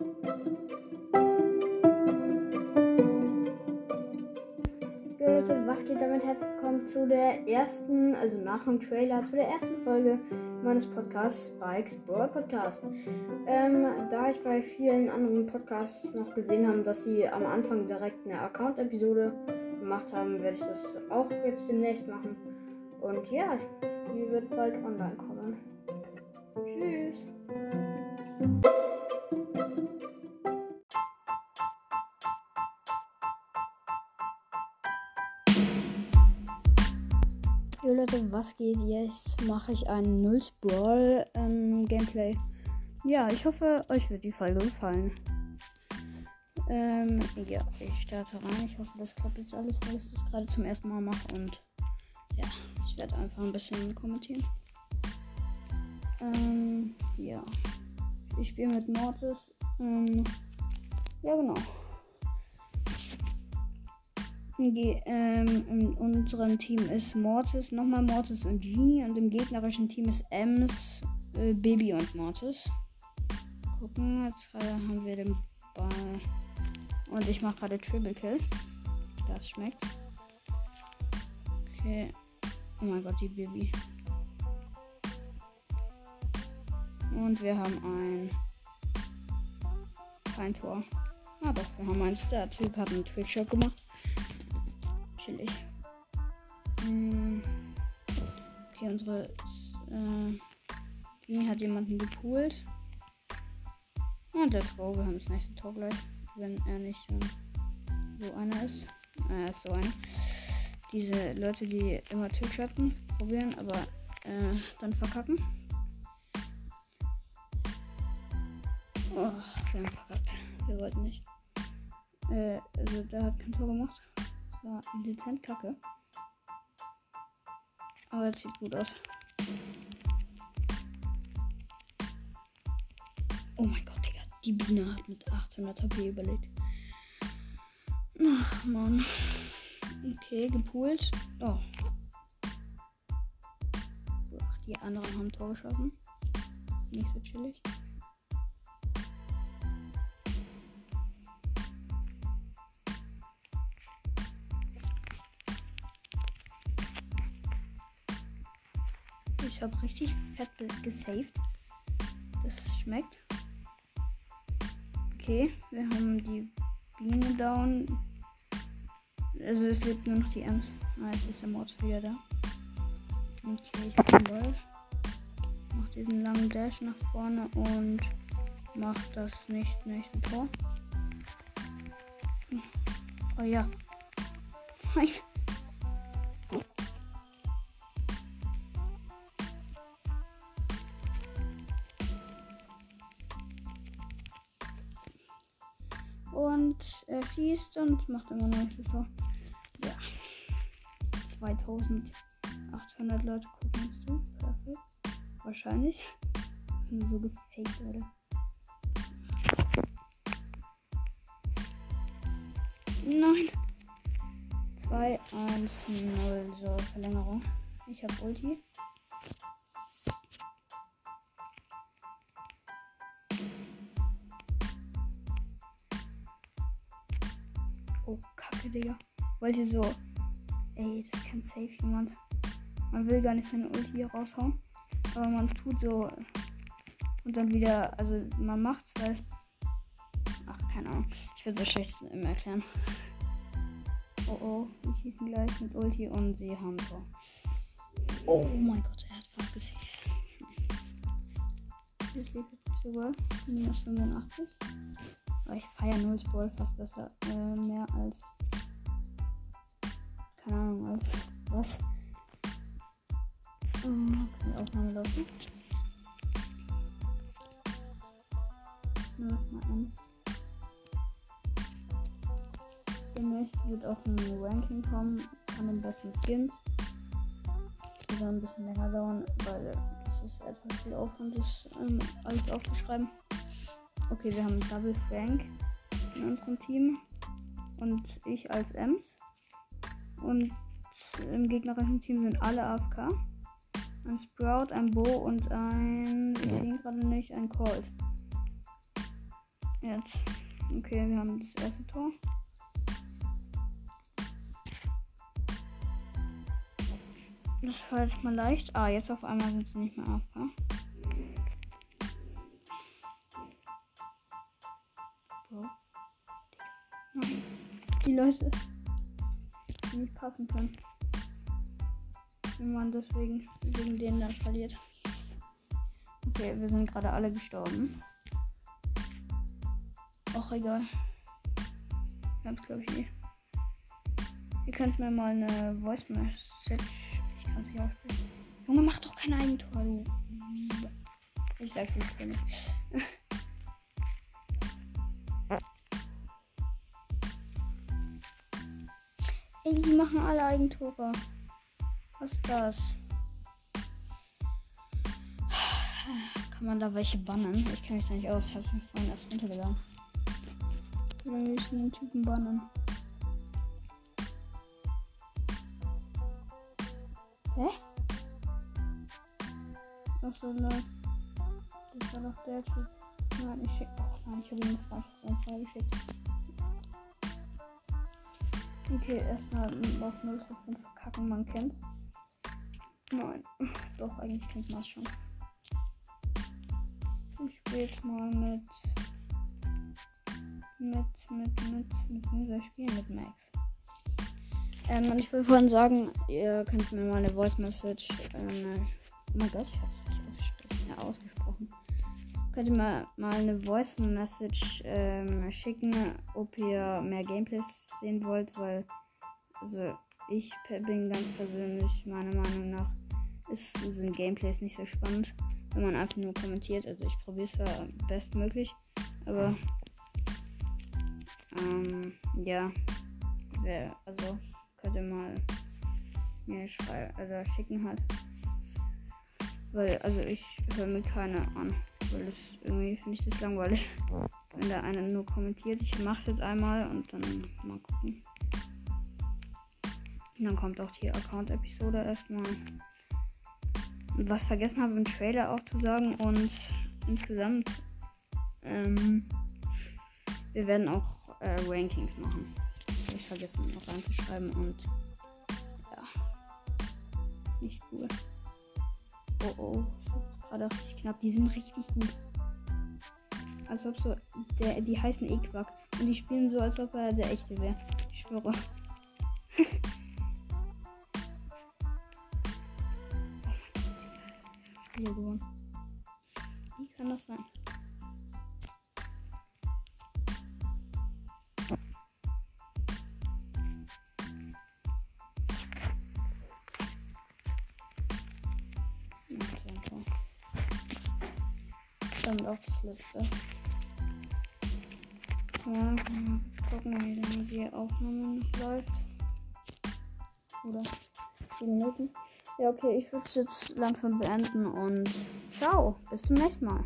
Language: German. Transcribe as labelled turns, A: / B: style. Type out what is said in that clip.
A: Leute, was geht damit? Herzlich willkommen zu der ersten, also nach dem Trailer, zu der ersten Folge meines Podcasts Spikes Brawl Podcast. Ähm, da ich bei vielen anderen Podcasts noch gesehen habe, dass sie am Anfang direkt eine Account-Episode gemacht haben, werde ich das auch jetzt demnächst machen. Und ja, die wird bald online kommen. Tschüss. Leute, was geht? Jetzt mache ich ein Nulls Brawl ähm, Gameplay. Ja, ich hoffe, euch wird die Folge gefallen. Ähm, ja, ich starte rein. Ich hoffe, das klappt jetzt alles, weil ich das gerade zum ersten Mal mache. Und ja, ich werde einfach ein bisschen kommentieren. Ähm, ja. Ich spiele mit Mortis. Ähm, ja, genau. Die, ähm, in unserem Team ist Mortis, nochmal Mortis und Genie und im gegnerischen Team ist Ems, äh, Baby und Mortis. Gucken, jetzt gerade haben wir den Ball. Und ich mache gerade Triple Kill. Das schmeckt. Okay. Oh mein Gott, die Baby. Und wir haben ein. Kein Tor. Ah doch, wir haben eins. Der Typ hat einen Trickshot gemacht chillig. Hm. Okay, unsere äh, Genie hat jemanden gepoolt. Und der Tor, wir haben das nächste Tor gleich. Wenn er nicht ähm, so einer ist. Äh, so einer. Diese Leute, die immer Türschatten probieren, aber äh, dann verkacken. Oh, wir haben verkackt. Wir wollten nicht. Äh, also der hat kein Tor gemacht war dezent kacke. Aber es sieht gut aus. Oh mein Gott, Digga. Die Biene hat mit 800 HP überlebt. Ach, Mann. Okay, gepoolt. Oh. Ach, die anderen haben Tor geschossen. Nicht so chillig. Ich habe richtig fett gesaved. Das schmeckt. Okay, wir haben die Biene down. Also es lebt nur noch die Ems. Ah, jetzt ist der Mords wieder da. Okay, ich bin Wolf. Mach diesen langen Dash nach vorne und mach das nicht nächste Tor. Oh ja. Nein. Und er schießt und macht immer nicht so. Ja. 2800 Leute gucken uns zu. Perfekt. Wahrscheinlich. So gefaked, Leute. Nein. 2, 1, 0. So, Verlängerung. Ich habe Ulti. Kacke, Digga. Wollte so. Ey, das kann safe jemand. Man will gar nicht seine Ulti hier raushauen. Aber man tut so. Und dann wieder. Also, man macht's, weil. Ach, keine Ahnung. Ich werde so schlecht im Erklären. Oh oh, die schießen gleich mit Ulti und sie haben so. Oh mein Gott, er hat fast gesaved. Das lief jetzt nicht so gut. Minus 85. Aber ich feiere Nulls Ball fast besser. Äh, mehr als. Keine Ahnung, als. Was? Oh, kann die Aufnahme laufen? Ja, mal eins. Demnächst wird auch ein Ranking kommen von den besten Skins. Das wird ein bisschen länger dauern, weil das ist etwas viel Aufwand, das ähm, alles aufzuschreiben. Okay, wir haben Double Frank in unserem Team. Und ich als Ems. Und im gegnerischen Team sind alle AFK. Ein Sprout, ein Bo und ein. Ich sehe ihn gerade nicht, ein Colt. Jetzt. Okay, wir haben das erste Tor. Das war jetzt mal leicht. Ah, jetzt auf einmal sind sie nicht mehr AFK. Die Leute, nicht passen können. Wenn man deswegen wegen denen dann verliert. Okay, wir sind gerade alle gestorben. Auch egal. Ganz glaube ich eh. Ihr könnt mir mal eine Voice Message. Ich kann es aussprechen. Junge, mach doch kein Eigentor, du. Ich sag's nicht, Ey, die machen alle Eigentore. Was ist das? Kann man da welche bannen? Ich kenne mich da nicht aus. Ich hab's mir vorhin erst runtergeladen. Oder müssen den Typen bannen. Hä? Achso, nein. Das war doch der Typ. Nein, ich schick. Oh nein, ich habe ihm eine falsche Anfrage geschickt. Okay, erstmal auf 0 zu 5 kacken, man kennt's. Nein, doch, eigentlich kennt man es schon. Ich spiele jetzt mal mit. Mit, mit, mit, mit dieser Spiel mit Max. Ähm, und ich will vorhin sagen, ihr könnt mir mal eine Voice Message. Ähm, oh mein Gott, ich hab's nicht ja, ausgesprochen. Könnt ihr mal, mal eine Voice Message ähm, schicken, ob ihr mehr Gameplays sehen wollt, weil also ich bin ganz persönlich meiner Meinung nach ist, sind Gameplays nicht so spannend, wenn man einfach nur kommentiert. Also ich probiere es ja bestmöglich, aber ähm, ja, also könnt ihr mal mir schreiben, also schicken halt. Weil, also ich höre mir keine an, weil das irgendwie finde ich das langweilig. Wenn der eine nur kommentiert, ich mache es jetzt einmal und dann mal gucken. Und dann kommt auch die Account-Episode erstmal. Und was vergessen habe im Trailer auch zu sagen und insgesamt, ähm, wir werden auch äh, Rankings machen. Habe ich vergessen noch reinzuschreiben und ja, nicht cool. Oh oh, gerade richtig knapp. Die sind richtig gut. Als ob so, der, die heißen Equack. Und die spielen so, als ob er der echte wäre. Ich schwöre. Spiel gewonnen. Wie kann das sein? Dann auch das letzte. Ja, gucken, wie lange die Aufnahme noch läuft. Oder 10 Minuten. Ja, okay, ich würde es jetzt langsam beenden und ciao, bis zum nächsten Mal.